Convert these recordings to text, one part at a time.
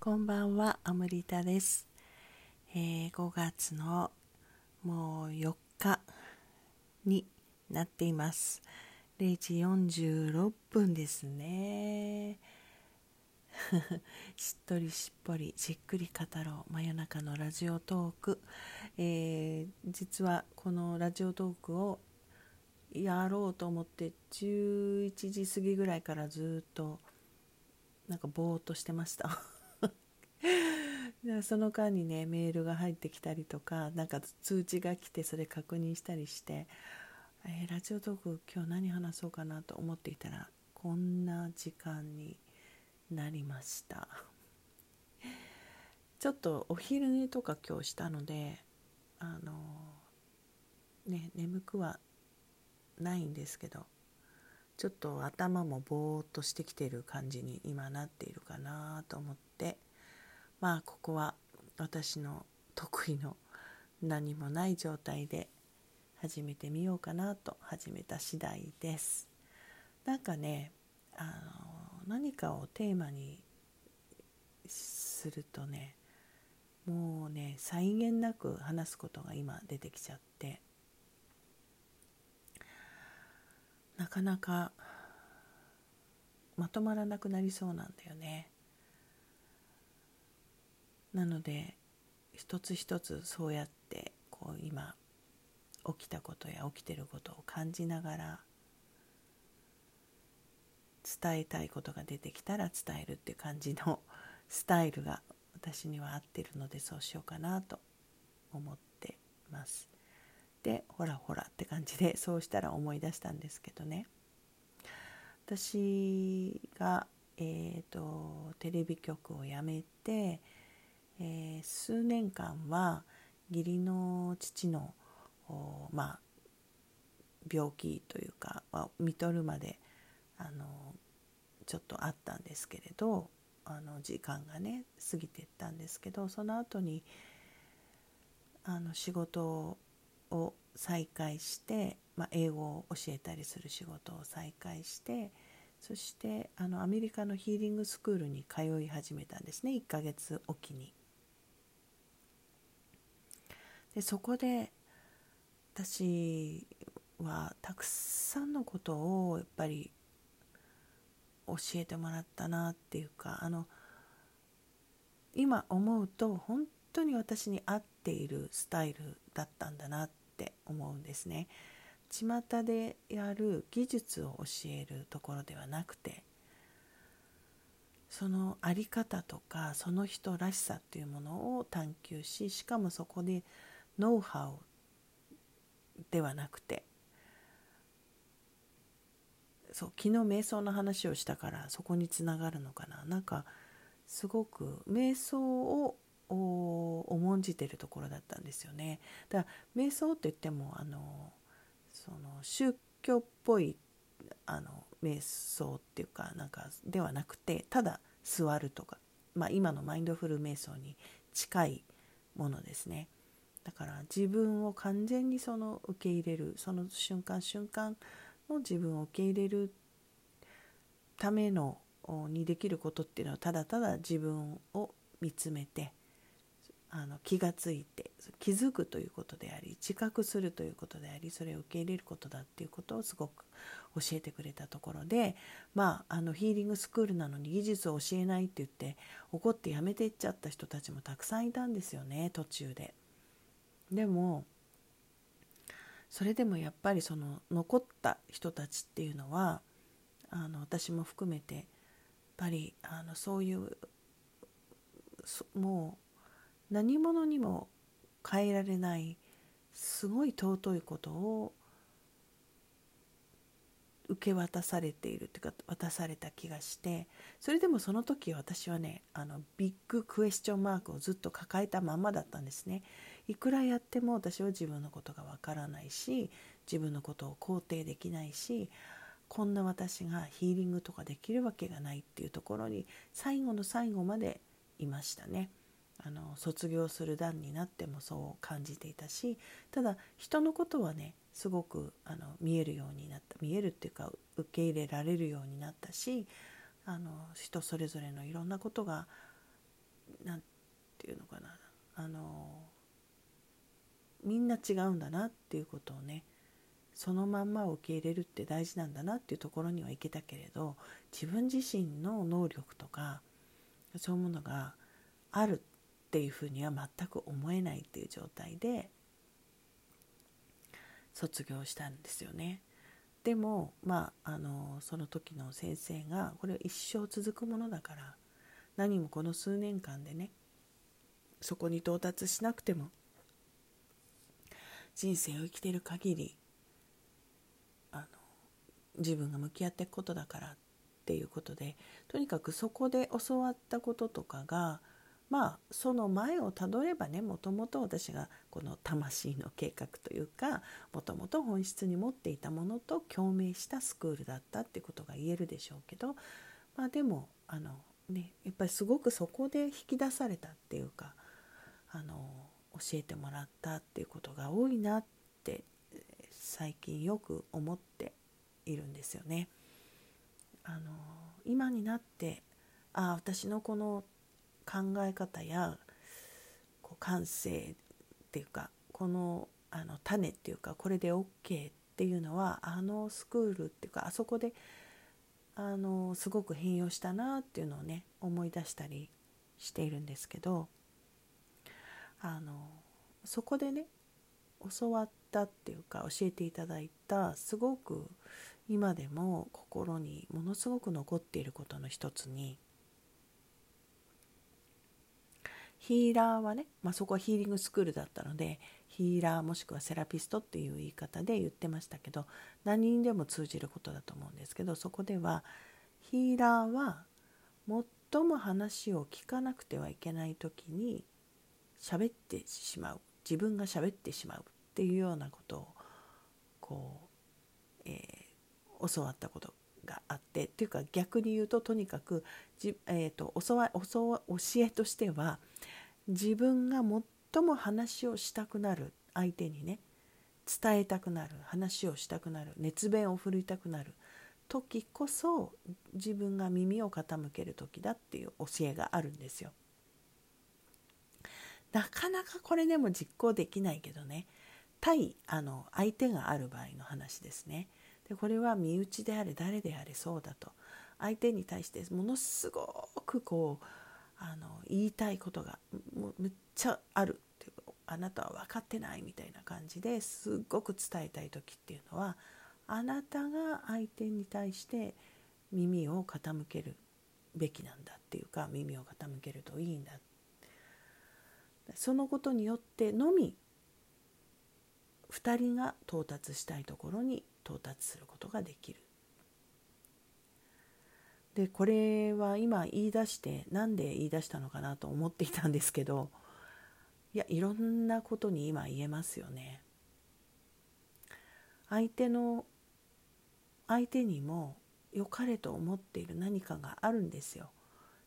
こんばんは、アムリタです。えー5月のもう4日になっています。0時46分ですね。しっとりしっぽりじっくり語ろう真夜中のラジオトーク、えー実はこのラジオトークをやろうと思って11時過ぎぐらいからずっとなんかぼーっとしてましたその間にねメールが入ってきたりとかなんか通知が来てそれ確認したりして、えーラジオトーク今日何話そうかなと思っていたらこんな時間になりました。ちょっとお昼寝とか今日したのであのね眠くはないんですけどちょっと頭もぼーっとしてきてる感じに今なっているかなと思ってまあここは私の得意の何もない状態で始めてみようかなと始めた次第です。なんかねあの何かをテーマにするとねもうね際限なく話すことが今出てきちゃって。なかなかまとまらなくなりそうなんだよね。なので一つ一つそうやってこう今起きたことや起きてることを感じながら伝えたいことが出てきたら伝えるって感じの スタイルが私には合ってるのでそうしようかなと思ってます。でほらほらって感じでそうしたら思い出したんですけどね私が、えー、とテレビ局を辞めて、えー数年間は義理の父のまあ病気というかは見とるまであのちょっとあったんですけれどあの時間がね過ぎていったんですけどその後にあの仕事を再開して、まあ、英語を教えたりする仕事を再開してそしてあのアメリカのヒーリングスクールに通い始めたんですね1ヶ月おきに。でそこで私はたくさんのことをやっぱり教えてもらったなっていうかあの今思うと本当に私に合っているスタイルだったんだなって思うんですね。巷でやる技術を教えるところではなくてその在り方とかその人らしさっていうものを探求ししかもそこでノウハウではなくてそう昨日瞑想の話をしたからそこにつながるのかな。なんかすごく瞑想を重んじてるところだったんですよね。だから瞑想って言ってもあのその宗教っぽいあの瞑想っていうかなんかではなくてただ座るとか、まあ、今のマインドフル瞑想に近いものですね。だから自分を完全にその受け入れるその瞬間瞬間の自分を受け入れるためのにできることっていうのはただただ自分を見つめてあの気がついて気づくということであり自覚するということでありそれを受け入れることだっていうことをすごく教えてくれたところでまああのヒーリングスクールなのに技術を教えないって言って怒って辞めていっちゃった人たちもたくさんいたんですよね途中で。でもそれでもやっぱりその残った人たちっていうのはあの私も含めてやっぱりあのそういうもう何者にも変えられないすごい尊いことを受け渡されているっていうか渡された気がしてそれでもその時私はねあのビッグクエスチョンマークをずっと抱えたままだったんですね。いくらやっても私は自分のことがわからないし自分のことを肯定できないしこんな私がヒーリングとかできるわけがないっていうところに最後の最後までいましたね。あの卒業する段になってもそう感じていたしただ人のことはねすごくあの見えるようになった見えるっていうか受け入れられるようになったしあの人それぞれのいろんなことが何て言うのかなあのみんな違うんだなっていうことをねそのまんま受け入れるって大事なんだなっていうところにはいけたけれど自分自身の能力とかそういうものがあるっていうふうには全く思えないっていう状態で卒業したんですよね。でもまああのその時の先生がこれは一生続くものだから何もこの数年間でねそこに到達しなくても人生を生きてる限りあの自分が向き合っていくことだからっていうことでとにかくそこで教わったこととかがまあその前をたどればねもともと私がこの魂の計画というかもともと本質に持っていたものと共鳴したスクールだったってことが言えるでしょうけどまあでもあのねやっぱりすごくそこで引き出されたっていうかあの教えてもらったっていうことが多いなって最近よく思っているんですよね。あの今になってああ私のこの考え方やこう感性っていうかこのあの種っていうかこれで OK っていうのはあのスクールっていうかあそこであのすごく変容したなっていうのをね思い出したりしているんですけどあのそこでね教わったっていうか教えていただいたすごく今でも心にものすごく残っていることの一つにヒーラーはね、まあ、そこはヒーリングスクールだったのでヒーラーもしくはセラピストっていう言い方で言ってましたけど何にでも通じることだと思うんですけどそこではヒーラーは最も話を聞かなくてはいけない時に喋ってしまう自分が喋ってしまうっていうようなことをこう、えー、教わったことがあってっていうか逆に言うととにかくじ、えーと、教わ教えとしては自分が最も話をしたくなる相手にね伝えたくなる話をしたくなる熱弁を振るいたくなる時こそ自分が耳を傾ける時だっていう教えがあるんですよ。なかなかこれでも実行できないけどね。対あの相手がある場合の話ですね。でこれは身内であれ誰であれそうだと。相手に対してものすごくこうあの言いたいことがもうめっちゃある。っていうあなたは分かってないみたいな感じですっごく伝えたい時っていうのはあなたが相手に対して耳を傾けるべきなんだっていうか耳を傾けるといいんだっそのことによってのみ2人が到達したいところに到達することができる。でこれは今言い出して何で言い出したのかなと思っていたんですけどいやいろんなことに今言えますよね。相手の相手にも良かれと思っている何かがあるんですよ。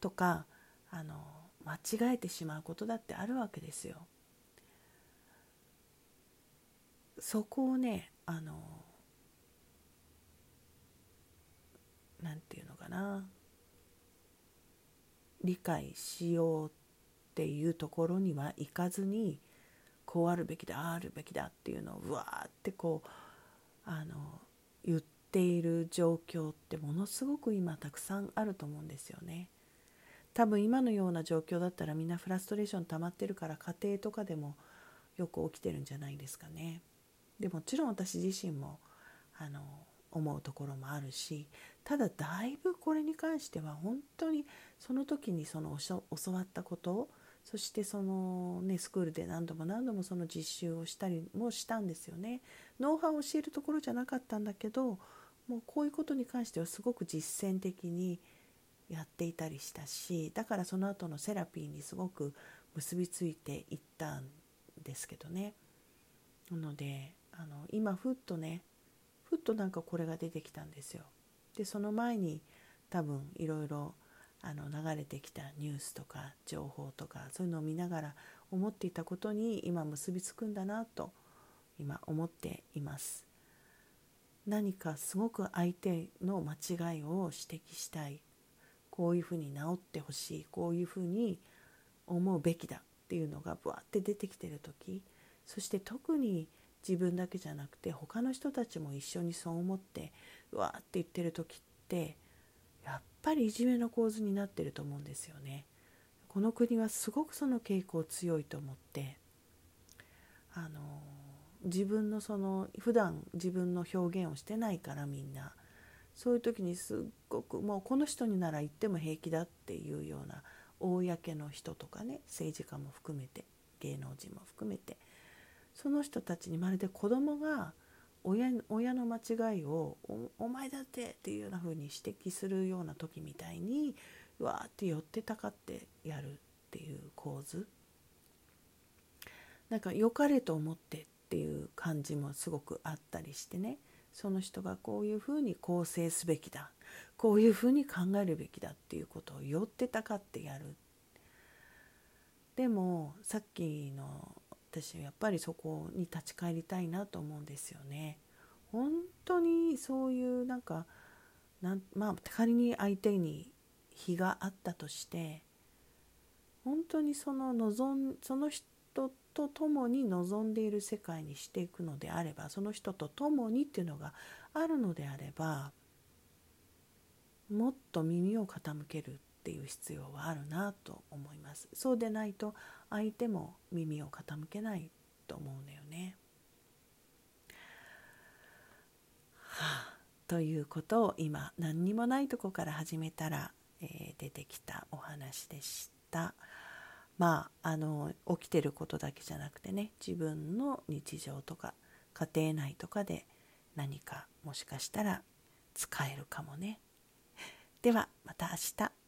とかあの間違えてしまうことだってあるわけですよ。そこをねあのなんていうのかな理解しようっていうところにはいかずにこうあるべきだああるべきだっていうのをうわーってこうあの言っている状況ってものすごく今たくさんあると思うんですよね。多分今のような状況だったらみんなフラストレーション溜まってるから家庭とかでもよく起きてるんじゃないですかね。でもちろん私自身もあの思うところもあるしただだいぶこれに関しては本当にその時にその教わったことそしてそのねスクールで何度も何度もその実習をしたりもしたんですよね。ノウハウを教えるところじゃなかったんだけどもうこういうことに関してはすごく実践的にやっていたりしたしだからその後のセラピーにすごく結びついていったんですけどね。なのであの今ふっとねふっとなんかこれが出てきたんですよ。でその前に多分いろいろあの流れてきたニュースとか情報とかそういうのを見ながら思っていたことに今結びつくんだなと今思っています。何かすごく相手の間違いを指摘したい。こういうふうに治ってほしいこういうふうに思うべきだっていうのがブワって出てきてる時そして特に自分だけじゃなくて他の人たちも一緒にそう思ってうわーって言ってる時ってやっぱりいじめの構図になってると思うんですよね。この国はすごくその傾向強いと思ってあの自分のその普段自分の表現をしてないからみんなそういう時にすっごくもうこの人になら言っても平気だっていうような公の人とかね政治家も含めて芸能人も含めてその人たちにまるで子供が親親の間違いをおお前だってっていうような風に指摘するような時みたいにわーって寄ってたかってやるっていう構図。なんか良かれと思ってっていう感じもすごくあったりしてね。その人がこういうふうに構成すべきだこういうふうに考えるべきだっていうことを寄ってたかってやるでもさっきの私やっぱりそこに立ち返りたいなと思うんですよね。本当にそういうなんかなんまあ仮に相手に非があったとして本当にその望んその人と共に望んでいる世界にしていくのであればその人と共にっていうのがあるのであればもっと耳を傾けるっていう必要はあるなと思いますそうでないと相手も耳を傾けないと思うんだよね。はあ、ということを今何にもないとこから始めたら、えー、出てきたお話でした。まああの起きてることだけじゃなくてね自分の日常とか家庭内とかで何かもしかしたら使えるかもね。ではまた明日。